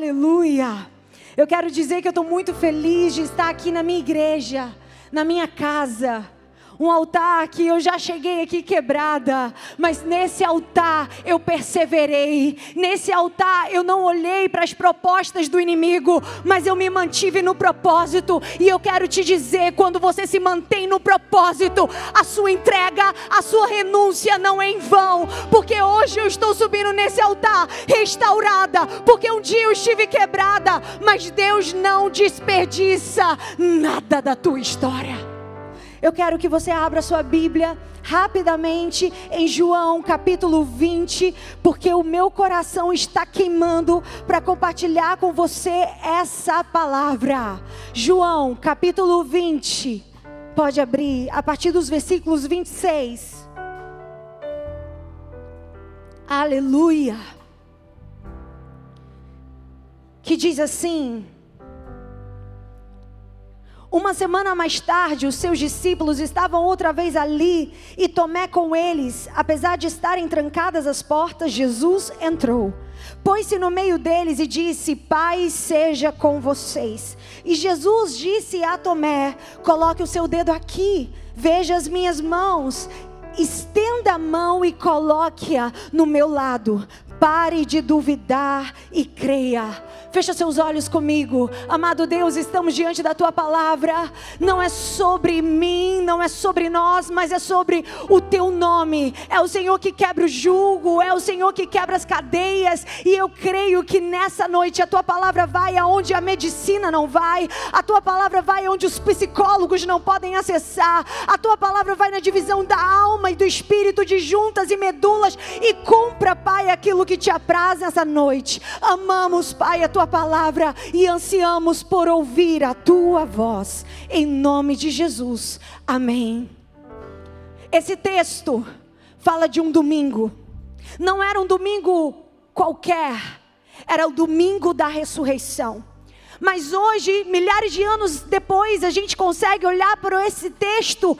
Aleluia. Eu quero dizer que eu estou muito feliz de estar aqui na minha igreja, na minha casa um altar que eu já cheguei aqui quebrada, mas nesse altar eu perseverei. Nesse altar eu não olhei para as propostas do inimigo, mas eu me mantive no propósito. E eu quero te dizer: quando você se mantém no propósito, a sua entrega, a sua renúncia não é em vão, porque hoje eu estou subindo nesse altar restaurada, porque um dia eu estive quebrada, mas Deus não desperdiça nada da tua história. Eu quero que você abra sua Bíblia rapidamente em João capítulo 20, porque o meu coração está queimando para compartilhar com você essa palavra. João capítulo 20. Pode abrir a partir dos versículos 26. Aleluia. Que diz assim: uma semana mais tarde, os seus discípulos estavam outra vez ali e Tomé com eles. Apesar de estarem trancadas as portas, Jesus entrou. Pôs-se no meio deles e disse: Pai seja com vocês. E Jesus disse a Tomé: Coloque o seu dedo aqui, veja as minhas mãos, estenda a mão e coloque-a no meu lado. Pare de duvidar e creia. Fecha seus olhos comigo. Amado Deus, estamos diante da tua palavra. Não é sobre mim, não é sobre nós, mas é sobre o teu nome. É o Senhor que quebra o jugo, é o Senhor que quebra as cadeias. E eu creio que nessa noite a tua palavra vai aonde a medicina não vai, a tua palavra vai aonde os psicólogos não podem acessar, a tua palavra vai na divisão da alma e do espírito, de juntas e medulas, e cumpra, Pai, aquilo que te apraz nessa noite. Amamos, Pai, a tua tua palavra e ansiamos por ouvir a tua voz, em nome de Jesus. Amém. Esse texto fala de um domingo, não era um domingo qualquer, era o domingo da ressurreição. Mas hoje, milhares de anos depois, a gente consegue olhar para esse texto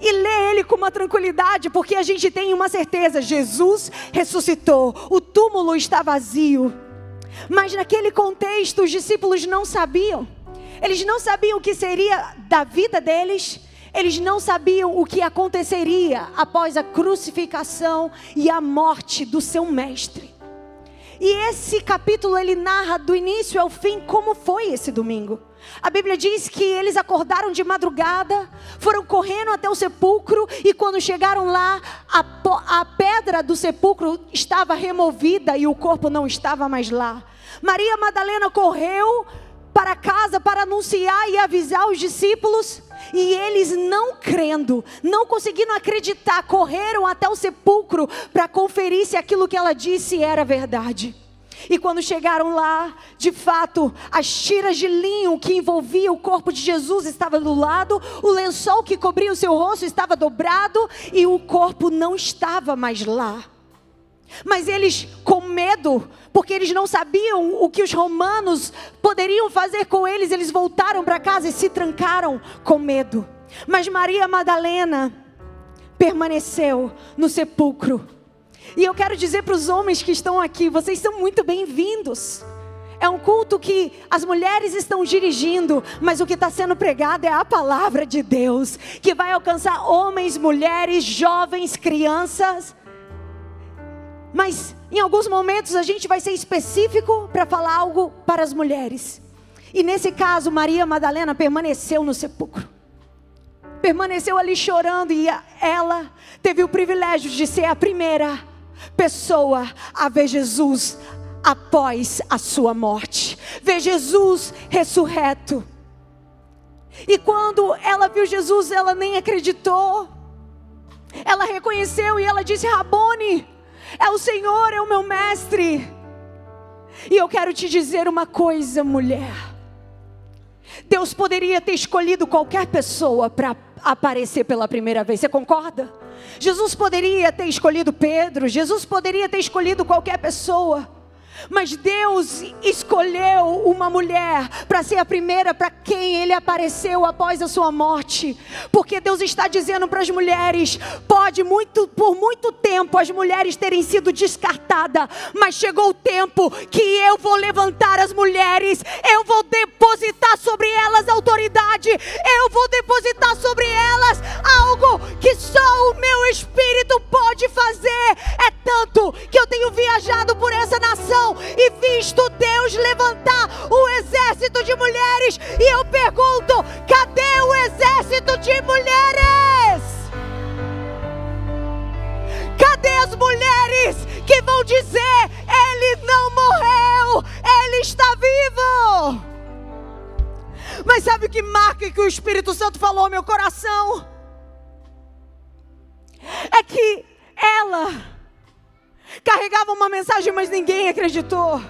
e ler ele com uma tranquilidade, porque a gente tem uma certeza: Jesus ressuscitou, o túmulo está vazio. Mas naquele contexto, os discípulos não sabiam. Eles não sabiam o que seria da vida deles. Eles não sabiam o que aconteceria após a crucificação e a morte do seu mestre. E esse capítulo ele narra do início ao fim como foi esse domingo. A Bíblia diz que eles acordaram de madrugada, foram correndo até o sepulcro e quando chegaram lá, a, a pedra do sepulcro estava removida e o corpo não estava mais lá. Maria Madalena correu para casa para anunciar e avisar os discípulos. E eles não crendo, não conseguindo acreditar, correram até o sepulcro para conferir se aquilo que ela disse era verdade. E quando chegaram lá, de fato, as tiras de linho que envolvia o corpo de Jesus estava do lado, o lençol que cobria o seu rosto estava dobrado e o corpo não estava mais lá. Mas eles, com medo, porque eles não sabiam o que os romanos poderiam fazer com eles, eles voltaram para casa e se trancaram com medo. Mas Maria Madalena permaneceu no sepulcro. E eu quero dizer para os homens que estão aqui: vocês são muito bem-vindos. É um culto que as mulheres estão dirigindo, mas o que está sendo pregado é a palavra de Deus, que vai alcançar homens, mulheres, jovens, crianças mas em alguns momentos a gente vai ser específico para falar algo para as mulheres. E nesse caso, Maria Madalena permaneceu no sepulcro. Permaneceu ali chorando e ela teve o privilégio de ser a primeira pessoa a ver Jesus após a sua morte. Ver Jesus ressurreto. E quando ela viu Jesus, ela nem acreditou. Ela reconheceu e ela disse: Rabone, é o Senhor, é o meu mestre. E eu quero te dizer uma coisa, mulher. Deus poderia ter escolhido qualquer pessoa para aparecer pela primeira vez, você concorda? Jesus poderia ter escolhido Pedro, Jesus poderia ter escolhido qualquer pessoa, Mas Deus escolheu uma mulher para ser a primeira para quem ele apareceu após a sua morte. Porque Deus está dizendo para as mulheres: pode muito por muito tempo as mulheres terem sido descartadas, mas chegou o tempo que eu vou levantar as mulheres, eu vou depositar sobre elas autoridade, eu vou depositar sobre elas algo que só o meu espírito pode fazer. É tanto que eu tenho viajado por essa nação e visto Deus levantar um exército de mulheres. E eu pergunto: cadê o exército de mulheres? Cadê as mulheres que vão dizer: Ele não morreu, Ele está vivo? Mas sabe o que marca que o Espírito Santo falou ao meu coração? É que ela carregava uma mensagem, mas ninguém acreditou.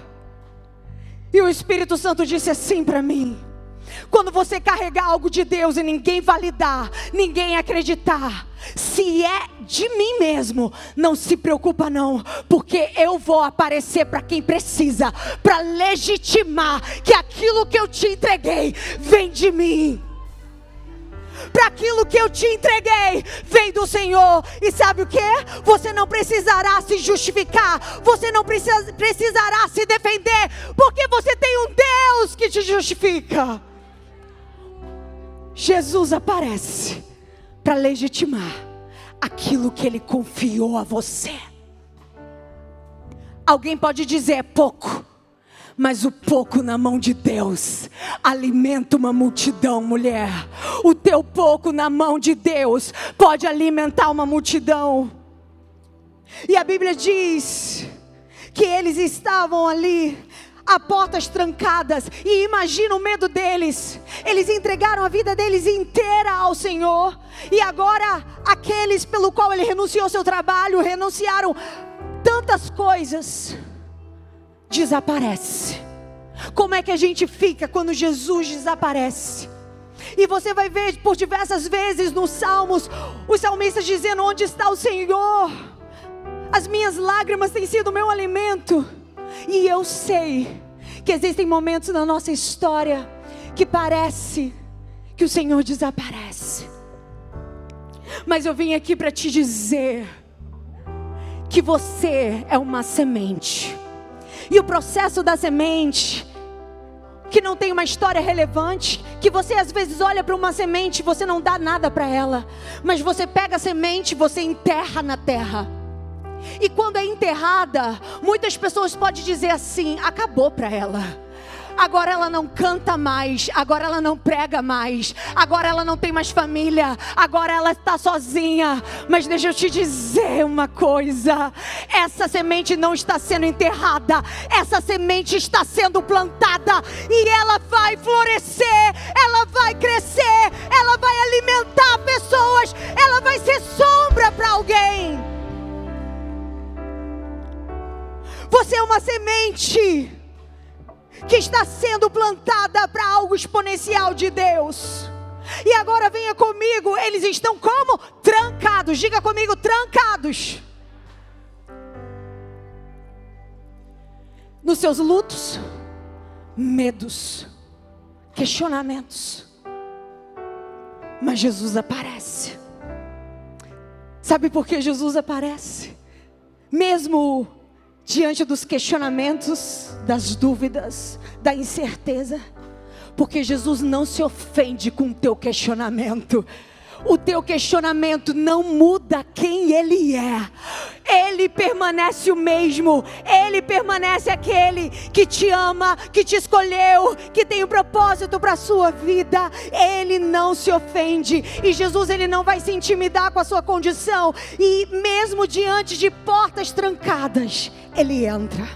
E o Espírito Santo disse assim para mim: quando você carregar algo de Deus e ninguém validar, ninguém acreditar, se é de mim mesmo, não se preocupa não, porque eu vou aparecer para quem precisa, para legitimar que aquilo que eu te entreguei vem de mim para aquilo que eu te entreguei, vem do Senhor. E sabe o que? Você não precisará se justificar, você não precisa, precisará se defender, porque você tem um Deus que te justifica. Jesus aparece para legitimar aquilo que ele confiou a você. Alguém pode dizer é pouco. Mas o pouco na mão de Deus alimenta uma multidão, mulher. O teu pouco na mão de Deus pode alimentar uma multidão. E a Bíblia diz que eles estavam ali a portas trancadas. E imagina o medo deles. Eles entregaram a vida deles inteira ao Senhor. E agora, aqueles pelo qual ele renunciou seu trabalho, renunciaram tantas coisas desaparece. Como é que a gente fica quando Jesus desaparece? E você vai ver por diversas vezes nos Salmos os salmistas dizendo: Onde está o Senhor? As minhas lágrimas têm sido meu alimento. E eu sei que existem momentos na nossa história que parece que o Senhor desaparece. Mas eu vim aqui para te dizer que você é uma semente e o processo da semente, que não tem uma história relevante, que você às vezes olha para uma semente, você não dá nada para ela, mas você pega a semente, você enterra na terra. E quando é enterrada, muitas pessoas podem dizer assim: acabou para ela agora ela não canta mais, agora ela não prega mais, agora ela não tem mais família, agora ela está sozinha. Mas deixa eu te dizer uma coisa: essa semente não está sendo enterrada, essa semente está sendo plantada e ela vai florescer, ela vai crescer, ela vai alimentar pessoas, ela vai ser sombra para alguém. Você é uma semente que está sendo plantada para algo exponencial de Deus. E agora venha comigo, eles estão como? Trancados. Diga comigo, trancados. Nos seus lutos, medos, questionamentos. Mas Jesus aparece. Sabe por que Jesus aparece? Mesmo diante dos questionamentos, das dúvidas, da incerteza, porque Jesus não se ofende com o teu questionamento. O teu questionamento não muda quem Ele é. Ele permanece o mesmo. Ele permanece aquele que te ama, que te escolheu, que tem um propósito para a sua vida. Ele não se ofende. E Jesus, Ele não vai se intimidar com a sua condição. E mesmo diante de portas trancadas, Ele entra.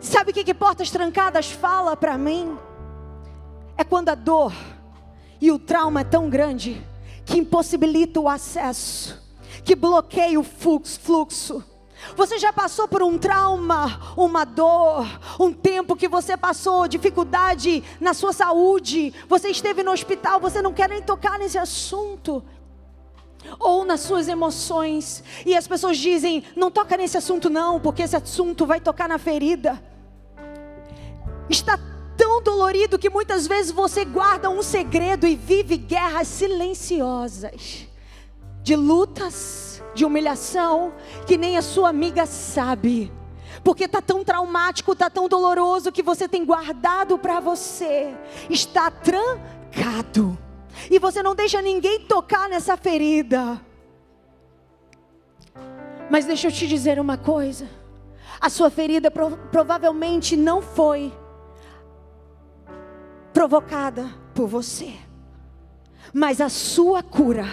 Sabe o que, que portas trancadas fala para mim? É quando a dor e o trauma é tão grande que impossibilita o acesso, que bloqueia o fluxo. Você já passou por um trauma, uma dor, um tempo que você passou dificuldade na sua saúde, você esteve no hospital, você não quer nem tocar nesse assunto. ou nas suas emoções. E as pessoas dizem: não toca nesse assunto, não, porque esse assunto vai tocar na ferida. Está tão dolorido que muitas vezes você guarda um segredo e vive guerras silenciosas, de lutas, de humilhação, que nem a sua amiga sabe. Porque está tão traumático, está tão doloroso que você tem guardado para você. Está trancado. E você não deixa ninguém tocar nessa ferida. Mas deixa eu te dizer uma coisa. A sua ferida provavelmente não foi provocada por você. Mas a sua cura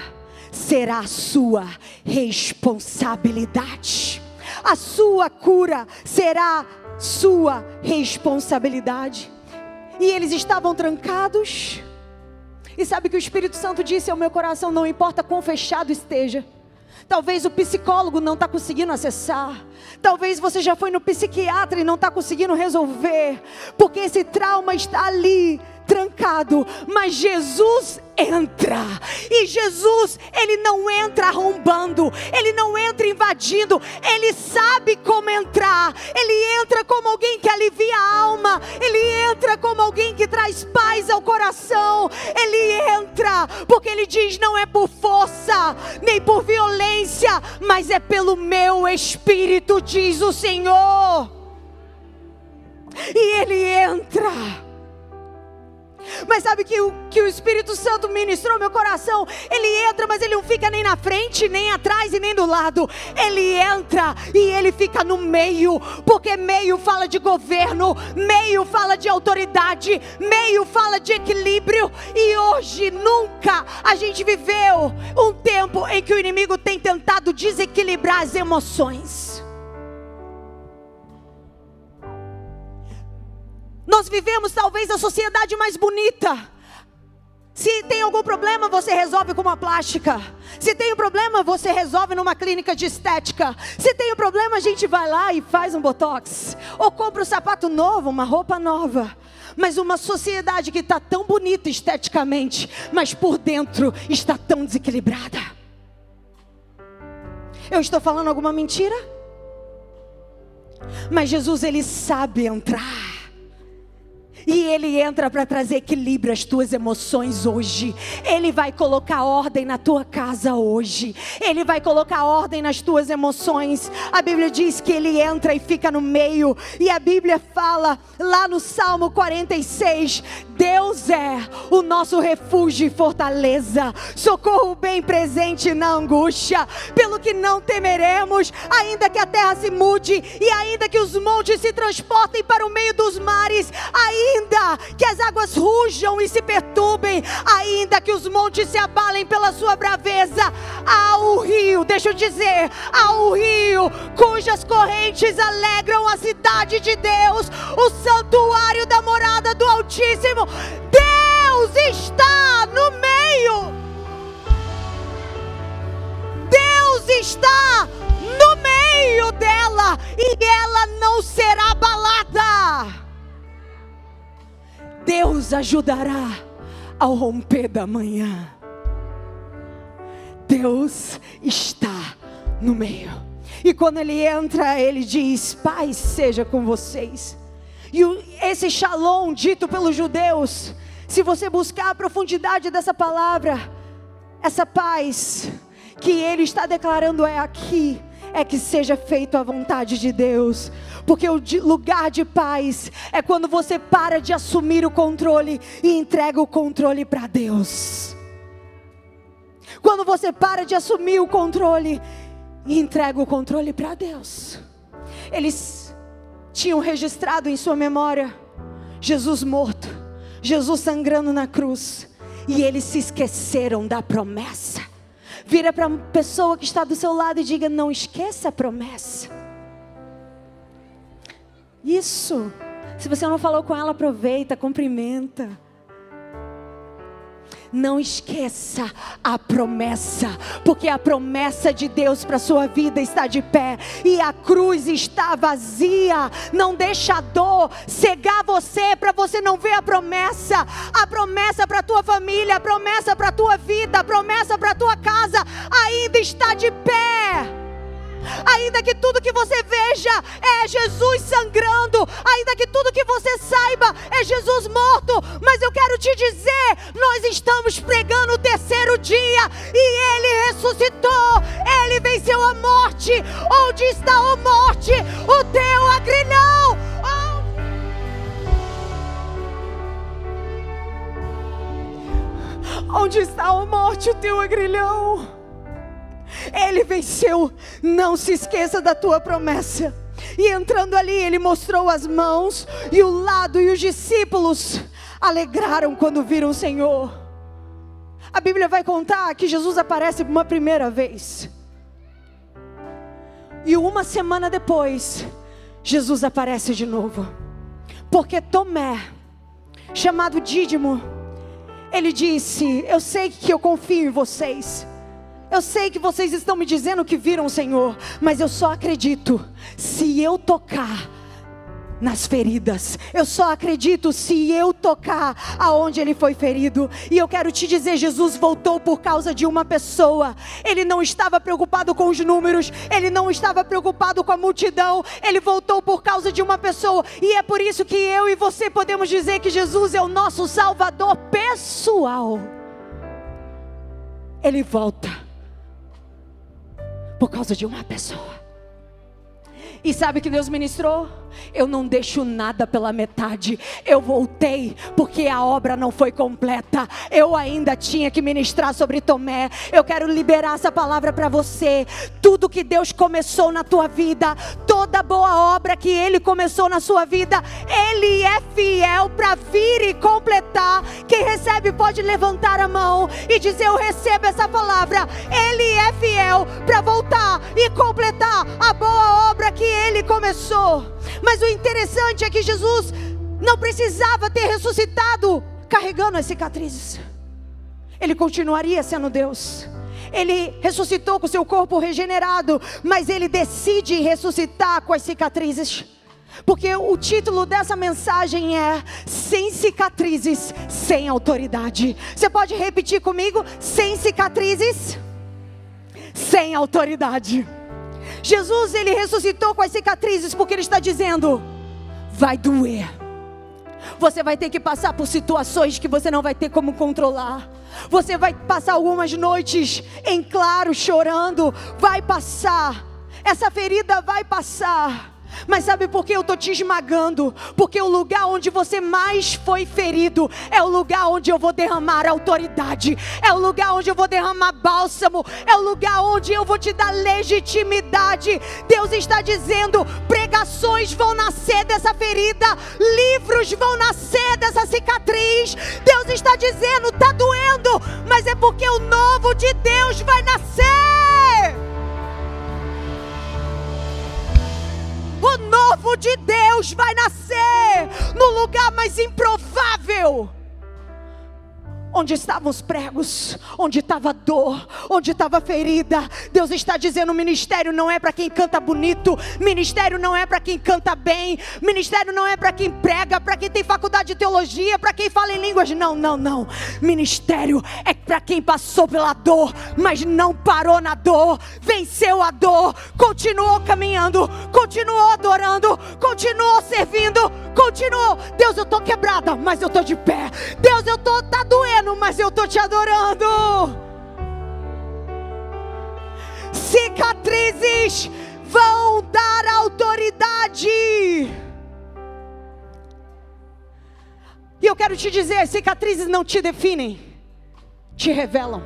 será a sua responsabilidade. A sua cura será sua responsabilidade. E eles estavam trancados. E sabe que o Espírito Santo disse ao meu coração: não importa quão fechado esteja. Talvez o psicólogo não está conseguindo acessar. Talvez você já foi no psiquiatra e não está conseguindo resolver. Porque esse trauma está ali trancado, mas Jesus entra. E Jesus, ele não entra arrombando, ele não entra invadindo, ele sabe como entrar. Ele entra como alguém que alivia a alma, ele entra como alguém que traz paz ao coração. Ele entra porque ele diz: não é por força, nem por violência, mas é pelo meu espírito, diz o Senhor. E ele entra. Mas sabe que o que o Espírito Santo ministrou meu coração? Ele entra, mas ele não fica nem na frente, nem atrás e nem do lado. Ele entra e ele fica no meio, porque meio fala de governo, meio fala de autoridade, meio fala de equilíbrio. E hoje nunca a gente viveu um tempo em que o inimigo tem tentado desequilibrar as emoções. Nós vivemos talvez a sociedade mais bonita. Se tem algum problema, você resolve com uma plástica. Se tem um problema, você resolve numa clínica de estética. Se tem um problema, a gente vai lá e faz um botox. Ou compra um sapato novo, uma roupa nova. Mas uma sociedade que está tão bonita esteticamente, mas por dentro está tão desequilibrada. Eu estou falando alguma mentira? Mas Jesus, ele sabe entrar. E Ele entra para trazer equilíbrio às tuas emoções hoje. Ele vai colocar ordem na tua casa hoje. Ele vai colocar ordem nas tuas emoções. A Bíblia diz que Ele entra e fica no meio. E a Bíblia fala lá no Salmo 46: Deus é o nosso refúgio e fortaleza, socorro bem presente na angústia. Pelo que não temeremos, ainda que a terra se mude e ainda que os montes se transportem para o meio dos mares, ainda que as águas rujam e se perturbem, ainda que os montes se abalem pela sua braveza, há o rio, deixa eu dizer, há o rio cujas correntes alegram a cidade de Deus, o santuário da morada do Altíssimo. Deus está no meio. Deus está no meio dela e ela não será abalada. Deus ajudará ao romper da manhã. Deus está no meio. E quando ele entra, ele diz: Paz seja com vocês. E esse shalom dito pelos judeus, se você buscar a profundidade dessa palavra, essa paz que ele está declarando é aqui, é que seja feito a vontade de Deus. Porque o lugar de paz é quando você para de assumir o controle e entrega o controle para Deus. Quando você para de assumir o controle e entrega o controle para Deus. Eles tinham registrado em sua memória Jesus morto, Jesus sangrando na cruz, e eles se esqueceram da promessa. Vira para a pessoa que está do seu lado e diga: Não esqueça a promessa. Isso. Se você não falou com ela, aproveita, cumprimenta. Não esqueça a promessa, porque a promessa de Deus para sua vida está de pé e a cruz está vazia. Não deixa a dor cegar você para você não ver a promessa. A promessa para tua família, a promessa para tua vida, a promessa para tua casa ainda está de pé ainda que tudo que você veja é Jesus sangrando, ainda que tudo que você saiba é Jesus morto, mas eu quero te dizer: nós estamos pregando o terceiro dia e ele ressuscitou, ele venceu a morte. Onde está a morte? O teu agrilhão. Onde está a morte, o teu agrilhão? Ele venceu. Não se esqueça da tua promessa. E entrando ali, ele mostrou as mãos e o lado, e os discípulos alegraram quando viram o Senhor. A Bíblia vai contar que Jesus aparece uma primeira vez. E uma semana depois, Jesus aparece de novo. Porque Tomé, chamado Dídimo, ele disse: Eu sei que eu confio em vocês. Eu sei que vocês estão me dizendo que viram o Senhor, mas eu só acredito se eu tocar nas feridas. Eu só acredito se eu tocar aonde ele foi ferido. E eu quero te dizer, Jesus voltou por causa de uma pessoa. Ele não estava preocupado com os números, ele não estava preocupado com a multidão. Ele voltou por causa de uma pessoa. E é por isso que eu e você podemos dizer que Jesus é o nosso salvador pessoal. Ele volta por causa de uma pessoa. E sabe que Deus ministrou? Eu não deixo nada pela metade. Eu voltei porque a obra não foi completa. Eu ainda tinha que ministrar sobre Tomé. Eu quero liberar essa palavra para você. Tudo que Deus começou na tua vida, toda boa obra que Ele começou na sua vida, Ele é fiel para vir e completar. Quem recebe pode levantar a mão e dizer: Eu recebo essa palavra. Ele é fiel para voltar e completar a boa obra que Ele começou. Mas o interessante é que Jesus não precisava ter ressuscitado carregando as cicatrizes. Ele continuaria sendo Deus. Ele ressuscitou com seu corpo regenerado, mas ele decide ressuscitar com as cicatrizes. Porque o título dessa mensagem é Sem cicatrizes, sem autoridade. Você pode repetir comigo? Sem cicatrizes, sem autoridade. Jesus, ele ressuscitou com as cicatrizes, porque ele está dizendo: vai doer. Você vai ter que passar por situações que você não vai ter como controlar. Você vai passar algumas noites em claro chorando. Vai passar. Essa ferida vai passar. Mas sabe por que eu estou te esmagando? Porque o lugar onde você mais foi ferido é o lugar onde eu vou derramar autoridade, é o lugar onde eu vou derramar bálsamo, é o lugar onde eu vou te dar legitimidade. Deus está dizendo: pregações vão nascer dessa ferida, livros vão nascer dessa cicatriz. Deus está dizendo: está doendo, mas é porque o novo de Deus vai nascer. O novo de Deus vai nascer no lugar mais improvável onde estavam os pregos, onde estava dor, onde estava ferida. Deus está dizendo: ministério não é para quem canta bonito, ministério não é para quem canta bem, ministério não é para quem prega, para quem tem faculdade de teologia, para quem fala em línguas. Não, não, não. Ministério é para quem passou pela dor, mas não parou na dor, venceu a dor, continuou caminhando, continuou adorando, continuou servindo, continuou. Deus, eu estou quebrada, mas eu estou de pé. Deus, eu estou tá doendo mas eu estou te adorando. Cicatrizes vão dar autoridade. E eu quero te dizer: cicatrizes não te definem, te revelam.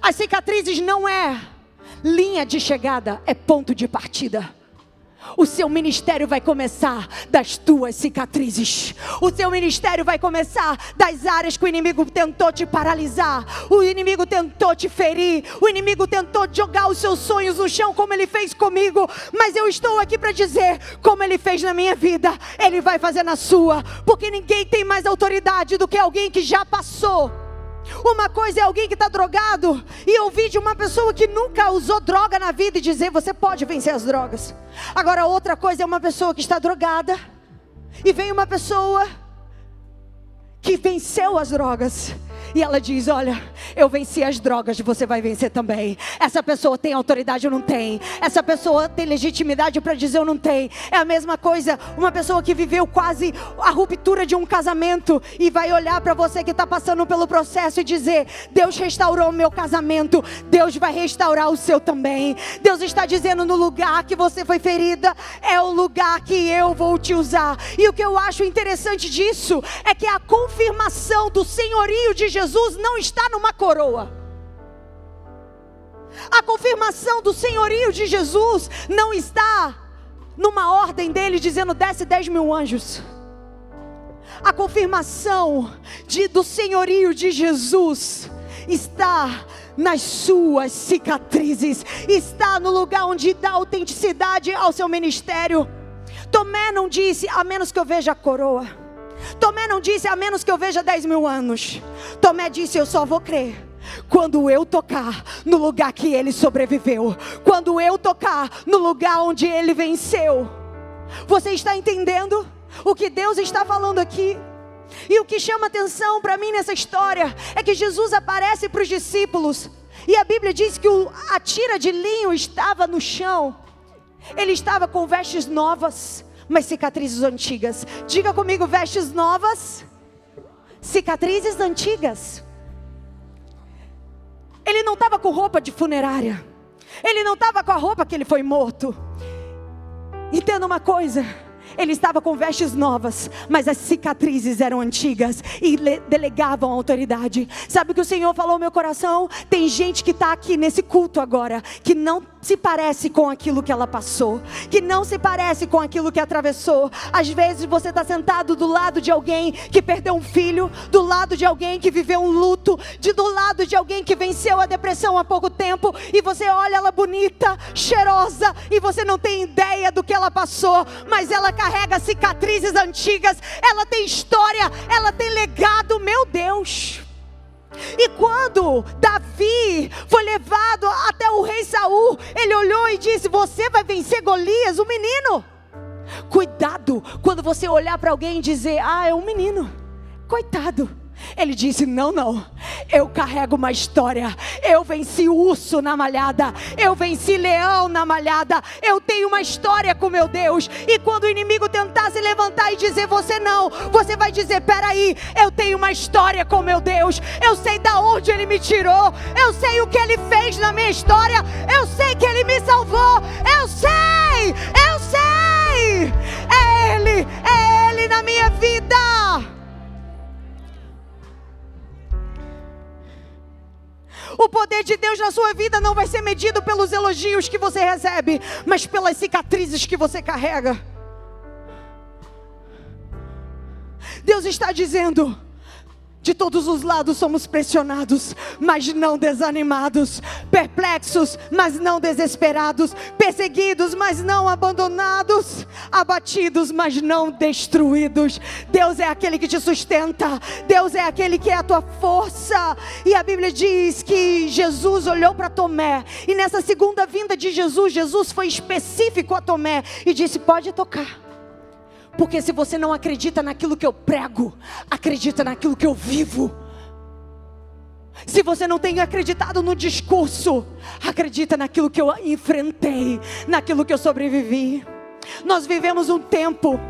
As cicatrizes não é linha de chegada, é ponto de partida. O seu ministério vai começar das tuas cicatrizes. O seu ministério vai começar das áreas que o inimigo tentou te paralisar. O inimigo tentou te ferir. O inimigo tentou jogar os seus sonhos no chão, como ele fez comigo. Mas eu estou aqui para dizer: como ele fez na minha vida, ele vai fazer na sua. Porque ninguém tem mais autoridade do que alguém que já passou Uma coisa é alguém que está drogado e ouvir de uma pessoa que nunca usou droga na vida e dizer você pode vencer as drogas. Agora, outra coisa é uma pessoa que está drogada e vem uma pessoa que venceu as drogas e ela diz: Olha, eu venci as drogas, você vai vencer também. Essa pessoa tem autoridade ou não tem? Essa pessoa tem legitimidade para dizer ou não tem? É a mesma coisa, uma pessoa que viveu quase a ruptura de um casamento e vai olhar para você que está passando pelo processo e dizer: Deus restaurou o meu casamento, Deus vai restaurar o seu também. Deus está dizendo: no lugar que você foi ferida, é o lugar que eu vou te usar. E o que eu acho interessante disso é que a confirmação do senhorio de Jesus Jesus não está numa coroa. A confirmação do senhorio de Jesus não está numa ordem dele dizendo desce 10 mil anjos. A confirmação de, do senhorio de Jesus está nas suas cicatrizes, está no lugar onde dá autenticidade ao seu ministério. Tomé não disse, a menos que eu veja a coroa. Tomé não disse, a menos que eu veja 10 mil anos. Tomé disse, eu só vou crer. Quando eu tocar no lugar que ele sobreviveu, quando eu tocar no lugar onde ele venceu, você está entendendo o que Deus está falando aqui? E o que chama atenção para mim nessa história é que Jesus aparece para os discípulos e a Bíblia diz que a tira de linho estava no chão, ele estava com vestes novas, mas cicatrizes antigas. Diga comigo, vestes novas, cicatrizes antigas. Ele não estava com roupa de funerária. Ele não estava com a roupa que ele foi morto. Entenda uma coisa. Ele estava com vestes novas, mas as cicatrizes eram antigas e delegavam autoridade. Sabe o que o Senhor falou no meu coração? Tem gente que está aqui nesse culto agora que não se parece com aquilo que ela passou, que não se parece com aquilo que atravessou. Às vezes você está sentado do lado de alguém que perdeu um filho, do lado de alguém que viveu um luto, de do lado de alguém que venceu a depressão há pouco tempo e você olha ela bonita, cheirosa e você não tem ideia do que ela passou, mas ela cicatrizes antigas, ela tem história, ela tem legado, meu Deus. E quando Davi foi levado até o rei Saul, ele olhou e disse: Você vai vencer Golias, o menino. Cuidado quando você olhar para alguém e dizer: Ah, é um menino. Coitado. Ele disse: Não, não, eu carrego uma história. Eu venci urso na malhada, eu venci leão na malhada. Eu tenho uma história com meu Deus. E quando o inimigo tentar se levantar e dizer você não, você vai dizer: Peraí, eu tenho uma história com meu Deus. Eu sei da onde ele me tirou, eu sei o que ele fez na minha história, eu sei que ele me salvou. Eu sei, eu sei. É Ele, é Ele na minha vida. O poder de Deus na sua vida não vai ser medido pelos elogios que você recebe, mas pelas cicatrizes que você carrega. Deus está dizendo: de todos os lados somos pressionados, mas não desanimados, perplexos, mas não desesperados, perseguidos, mas não abandonados, abatidos, mas não destruídos. Deus é aquele que te sustenta, Deus é aquele que é a tua força. E a Bíblia diz que Jesus olhou para Tomé, e nessa segunda vinda de Jesus, Jesus foi específico a Tomé e disse: Pode tocar. Porque se você não acredita naquilo que eu prego, acredita naquilo que eu vivo. Se você não tem acreditado no discurso, acredita naquilo que eu enfrentei, naquilo que eu sobrevivi. Nós vivemos um tempo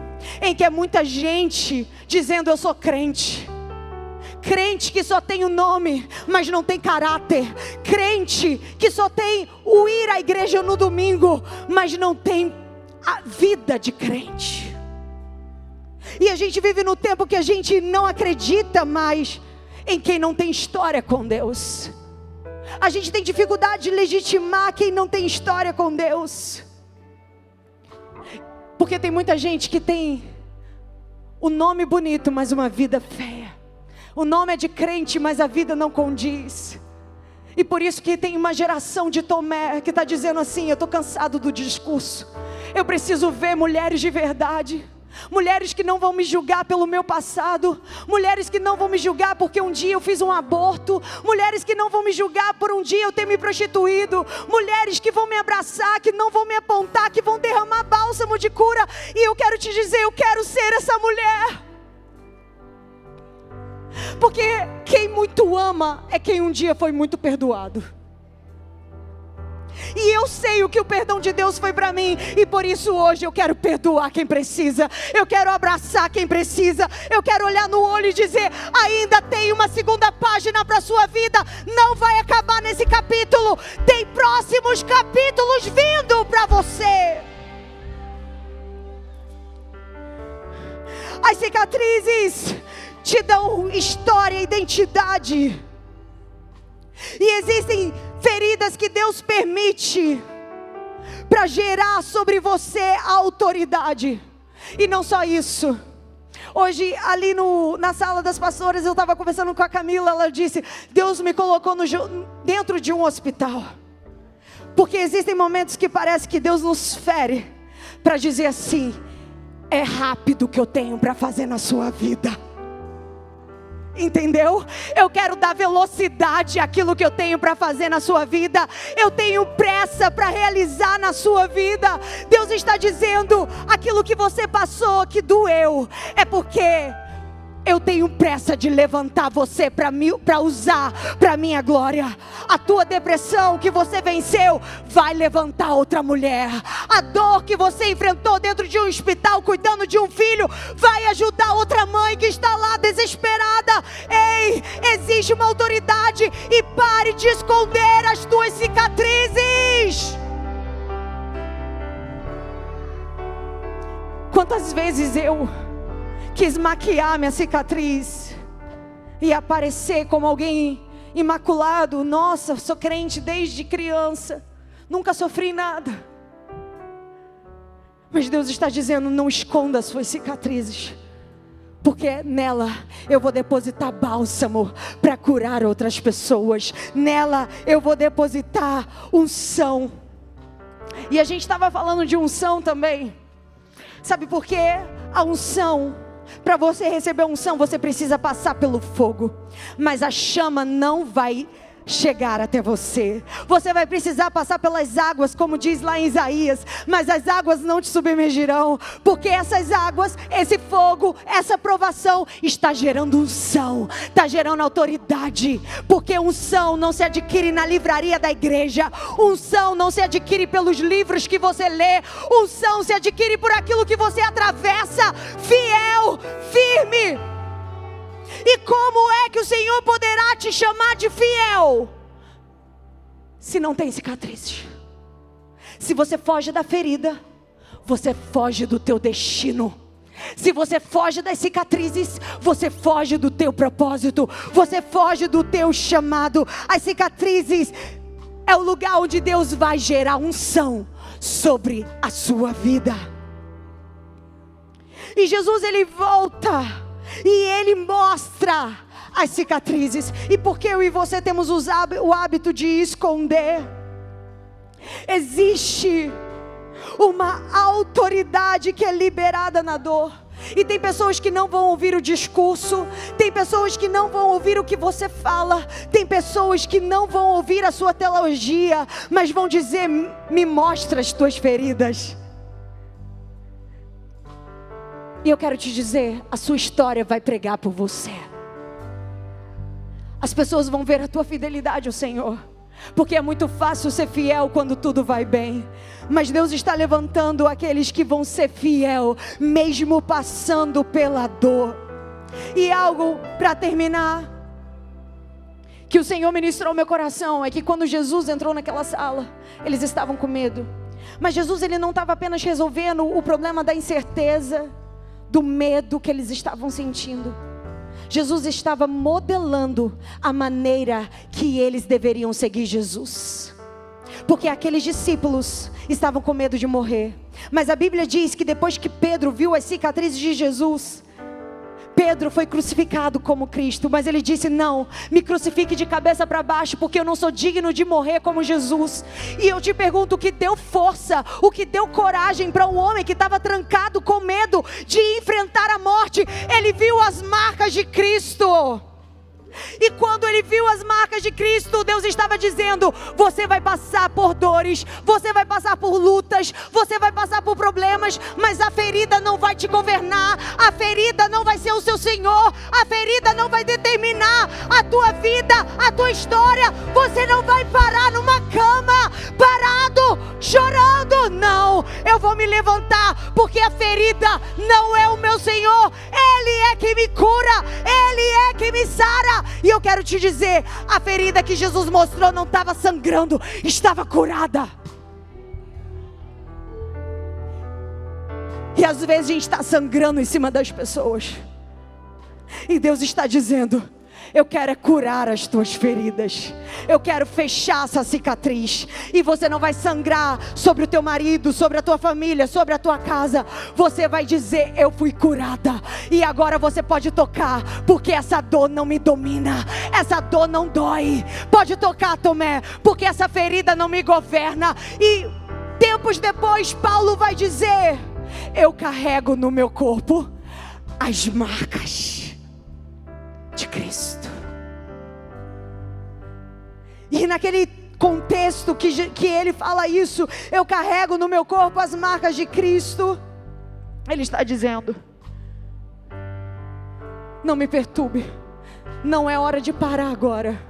em que é muita gente dizendo eu sou crente. Crente que só tem o nome, mas não tem caráter. Crente que só tem o ir à igreja no domingo, mas não tem a vida de crente. E a gente vive no tempo que a gente não acredita mais em quem não tem história com Deus. A gente tem dificuldade de legitimar quem não tem história com Deus. Porque tem muita gente que tem o nome bonito, mas uma vida feia. O nome é de crente, mas a vida não condiz. E por isso que tem uma geração de Tomé que está dizendo assim: eu estou cansado do discurso. Eu preciso ver mulheres de verdade. Mulheres que não vão me julgar pelo meu passado, mulheres que não vão me julgar porque um dia eu fiz um aborto, mulheres que não vão me julgar por um dia eu ter me prostituído, mulheres que vão me abraçar, que não vão me apontar, que vão derramar bálsamo de cura, e eu quero te dizer, eu quero ser essa mulher. Porque quem muito ama é quem um dia foi muito perdoado. E eu sei o que o perdão de Deus foi para mim, e por isso hoje eu quero perdoar quem precisa, eu quero abraçar quem precisa, eu quero olhar no olho e dizer: ainda tem uma segunda página para a sua vida, não vai acabar nesse capítulo, tem próximos capítulos vindo para você. As cicatrizes te dão história, identidade. E existem feridas que Deus permite para gerar sobre você a autoridade. E não só isso. Hoje, ali no, na sala das pastoras, eu estava conversando com a Camila. Ela disse: Deus me colocou no, dentro de um hospital. Porque existem momentos que parece que Deus nos fere para dizer assim: é rápido que eu tenho para fazer na sua vida entendeu? Eu quero dar velocidade àquilo que eu tenho para fazer na sua vida. Eu tenho pressa para realizar na sua vida. Deus está dizendo: aquilo que você passou que doeu, é porque eu tenho pressa de levantar você para usar para minha glória. A tua depressão que você venceu vai levantar outra mulher. A dor que você enfrentou dentro de um hospital cuidando de um filho vai ajudar outra mãe que está lá desesperada. Ei, existe uma autoridade e pare de esconder as tuas cicatrizes. Quantas vezes eu quis maquiar minha cicatriz e aparecer como alguém imaculado. Nossa, sou crente desde criança, nunca sofri nada. Mas Deus está dizendo: não esconda as suas cicatrizes, porque nela eu vou depositar bálsamo para curar outras pessoas, nela eu vou depositar unção. E a gente estava falando de unção também, sabe por quê? A unção para você receber unção, você precisa passar pelo fogo. Mas a chama não vai chegar até você. Você vai precisar passar pelas águas, como diz lá em Isaías, mas as águas não te submergirão, porque essas águas, esse fogo, essa provação está gerando unção, está gerando autoridade, porque unção não se adquire na livraria da igreja, unção não se adquire pelos livros que você lê, unção se adquire por aquilo que você atravessa, fiel, firme e como é que o Senhor poderá te chamar de fiel? Se não tem cicatrizes. Se você foge da ferida, você foge do teu destino. Se você foge das cicatrizes, você foge do teu propósito, você foge do teu chamado. As cicatrizes é o lugar onde Deus vai gerar unção sobre a sua vida. E Jesus ele volta e Ele mostra as cicatrizes. E porque eu e você temos o hábito de esconder, existe uma autoridade que é liberada na dor. E tem pessoas que não vão ouvir o discurso, tem pessoas que não vão ouvir o que você fala, tem pessoas que não vão ouvir a sua teologia, mas vão dizer: me mostra as tuas feridas. E eu quero te dizer: a sua história vai pregar por você. As pessoas vão ver a tua fidelidade ao Senhor. Porque é muito fácil ser fiel quando tudo vai bem. Mas Deus está levantando aqueles que vão ser fiel, mesmo passando pela dor. E algo para terminar, que o Senhor ministrou meu coração, é que quando Jesus entrou naquela sala, eles estavam com medo. Mas Jesus ele não estava apenas resolvendo o problema da incerteza do medo que eles estavam sentindo. Jesus estava modelando a maneira que eles deveriam seguir Jesus. Porque aqueles discípulos estavam com medo de morrer. Mas a Bíblia diz que depois que Pedro viu as cicatrizes de Jesus, Pedro foi crucificado como Cristo, mas ele disse: Não, me crucifique de cabeça para baixo, porque eu não sou digno de morrer como Jesus. E eu te pergunto: o que deu força, o que deu coragem para um homem que estava trancado com medo de enfrentar a morte? Ele viu as marcas de Cristo. E quando ele viu as marcas de Cristo, Deus estava dizendo: você vai passar por dores, você vai passar por lutas, você vai passar por problemas, mas a ferida não vai te governar, a ferida não vai ser o seu Senhor, a ferida não vai determinar a tua vida, a tua história. Você não vai parar numa cama, parado, chorando. Não, eu vou me levantar, porque a ferida não é o meu Senhor, Ele é que me cura, Ele é que me sara. E eu quero te dizer: a ferida que Jesus mostrou não estava sangrando, estava curada. E às vezes a gente está sangrando em cima das pessoas. E Deus está dizendo: eu quero é curar as tuas feridas. Eu quero fechar essa cicatriz. E você não vai sangrar sobre o teu marido, sobre a tua família, sobre a tua casa. Você vai dizer: Eu fui curada. E agora você pode tocar, porque essa dor não me domina. Essa dor não dói. Pode tocar, Tomé, porque essa ferida não me governa. E tempos depois, Paulo vai dizer: Eu carrego no meu corpo as marcas de Cristo. E naquele contexto que, que ele fala isso, eu carrego no meu corpo as marcas de Cristo. Ele está dizendo: Não me perturbe, não é hora de parar agora,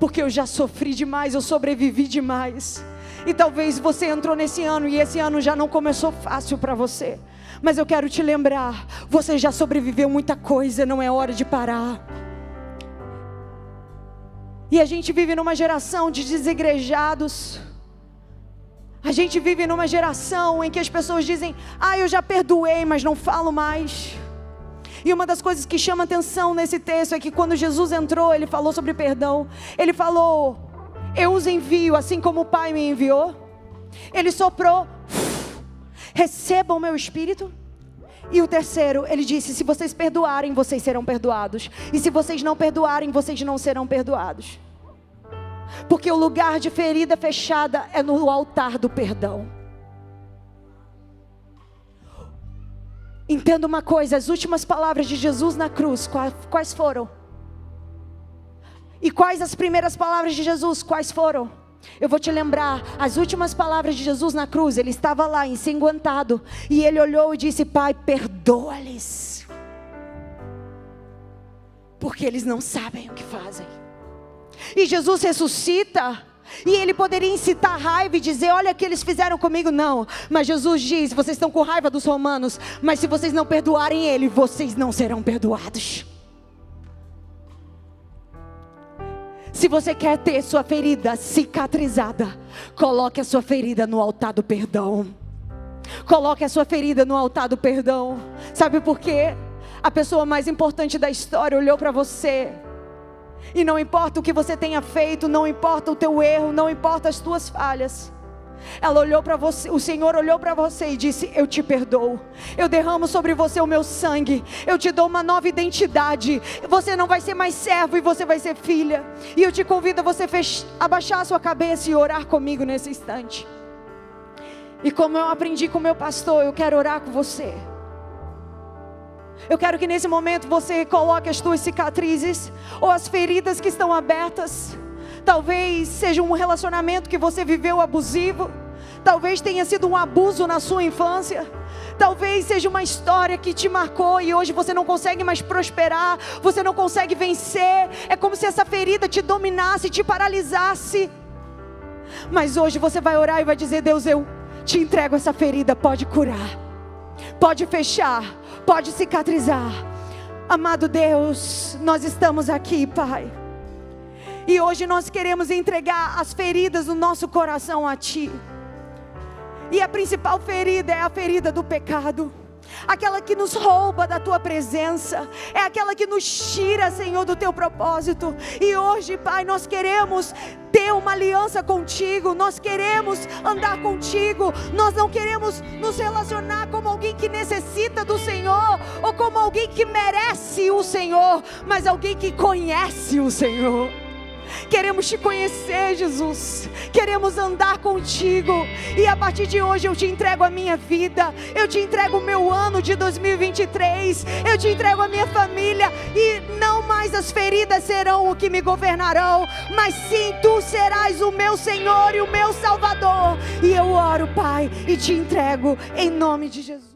porque eu já sofri demais, eu sobrevivi demais. E talvez você entrou nesse ano e esse ano já não começou fácil para você. Mas eu quero te lembrar, você já sobreviveu muita coisa, não é hora de parar. E a gente vive numa geração de desigrejados. A gente vive numa geração em que as pessoas dizem: Ah, eu já perdoei, mas não falo mais. E uma das coisas que chama atenção nesse texto é que quando Jesus entrou, ele falou sobre perdão. Ele falou: Eu os envio assim como o Pai me enviou. Ele soprou: Recebam o meu espírito. E o terceiro, ele disse: Se vocês perdoarem, vocês serão perdoados. E se vocês não perdoarem, vocês não serão perdoados. Porque o lugar de ferida fechada é no altar do perdão. Entenda uma coisa: as últimas palavras de Jesus na cruz, quais foram? E quais as primeiras palavras de Jesus, quais foram? Eu vou te lembrar, as últimas palavras de Jesus na cruz, ele estava lá ensanguentado, e ele olhou e disse: Pai, perdoa-lhes, porque eles não sabem o que fazem. E Jesus ressuscita. E ele poderia incitar raiva e dizer: Olha o que eles fizeram comigo. Não. Mas Jesus diz: Vocês estão com raiva dos romanos. Mas se vocês não perdoarem ele, vocês não serão perdoados. Se você quer ter sua ferida cicatrizada, coloque a sua ferida no altar do perdão. Coloque a sua ferida no altar do perdão. Sabe por quê? A pessoa mais importante da história olhou para você. E não importa o que você tenha feito, não importa o teu erro, não importa as tuas falhas. Ela olhou para você, o Senhor olhou para você e disse: Eu te perdoo. Eu derramo sobre você o meu sangue. Eu te dou uma nova identidade. Você não vai ser mais servo e você vai ser filha. E eu te convido a você fech... abaixar a sua cabeça e orar comigo nesse instante. E como eu aprendi com meu pastor, eu quero orar com você. Eu quero que nesse momento você coloque as tuas cicatrizes ou as feridas que estão abertas. Talvez seja um relacionamento que você viveu abusivo. Talvez tenha sido um abuso na sua infância. Talvez seja uma história que te marcou e hoje você não consegue mais prosperar, você não consegue vencer. É como se essa ferida te dominasse, te paralisasse. Mas hoje você vai orar e vai dizer: Deus, eu te entrego essa ferida, pode curar, pode fechar, pode cicatrizar. Amado Deus, nós estamos aqui, Pai e hoje nós queremos entregar as feridas do nosso coração a Ti. E a principal ferida é a ferida do pecado. aquela que nos rouba da tua presença, é aquela que nos tira, Senhor, do teu propósito. E hoje, Pai, nós queremos ter uma aliança contigo, nós queremos andar contigo, nós não queremos nos relacionar como alguém que necessita do Senhor ou como alguém que merece o Senhor, mas alguém que conhece o Senhor. Queremos te conhecer, Jesus. Queremos andar contigo. E a partir de hoje eu te entrego a minha vida. Eu te entrego o meu ano de 2023. Eu te entrego a minha família. E não mais as feridas serão o que me governarão. Mas sim, tu serás o meu Senhor e o meu Salvador. E eu oro, Pai, e te entrego em nome de Jesus.